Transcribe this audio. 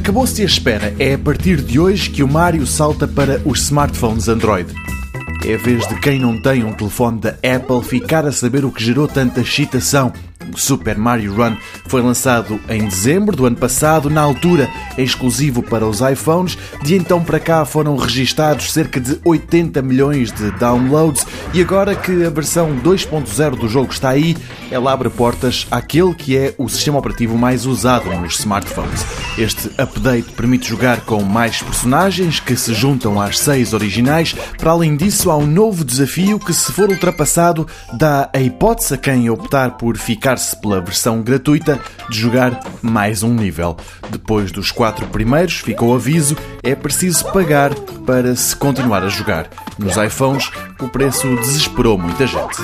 Acabou-se a espera. É a partir de hoje que o Mario salta para os smartphones Android. É vez de quem não tem um telefone da Apple ficar a saber o que gerou tanta excitação. O Super Mario Run foi lançado em dezembro do ano passado, na altura exclusivo para os iPhones. De então para cá foram registados cerca de 80 milhões de downloads e agora que a versão 2.0 do jogo está aí, ela abre portas àquele que é o sistema operativo mais usado nos smartphones. Este update permite jogar com mais personagens que se juntam às seis originais. Para além disso, há um novo desafio que, se for ultrapassado, dá a hipótese a quem optar por ficar-se pela versão gratuita de jogar mais um nível. Depois dos quatro primeiros, fica o aviso, é preciso pagar para se continuar a jogar. Nos iPhones, o preço desesperou muita gente.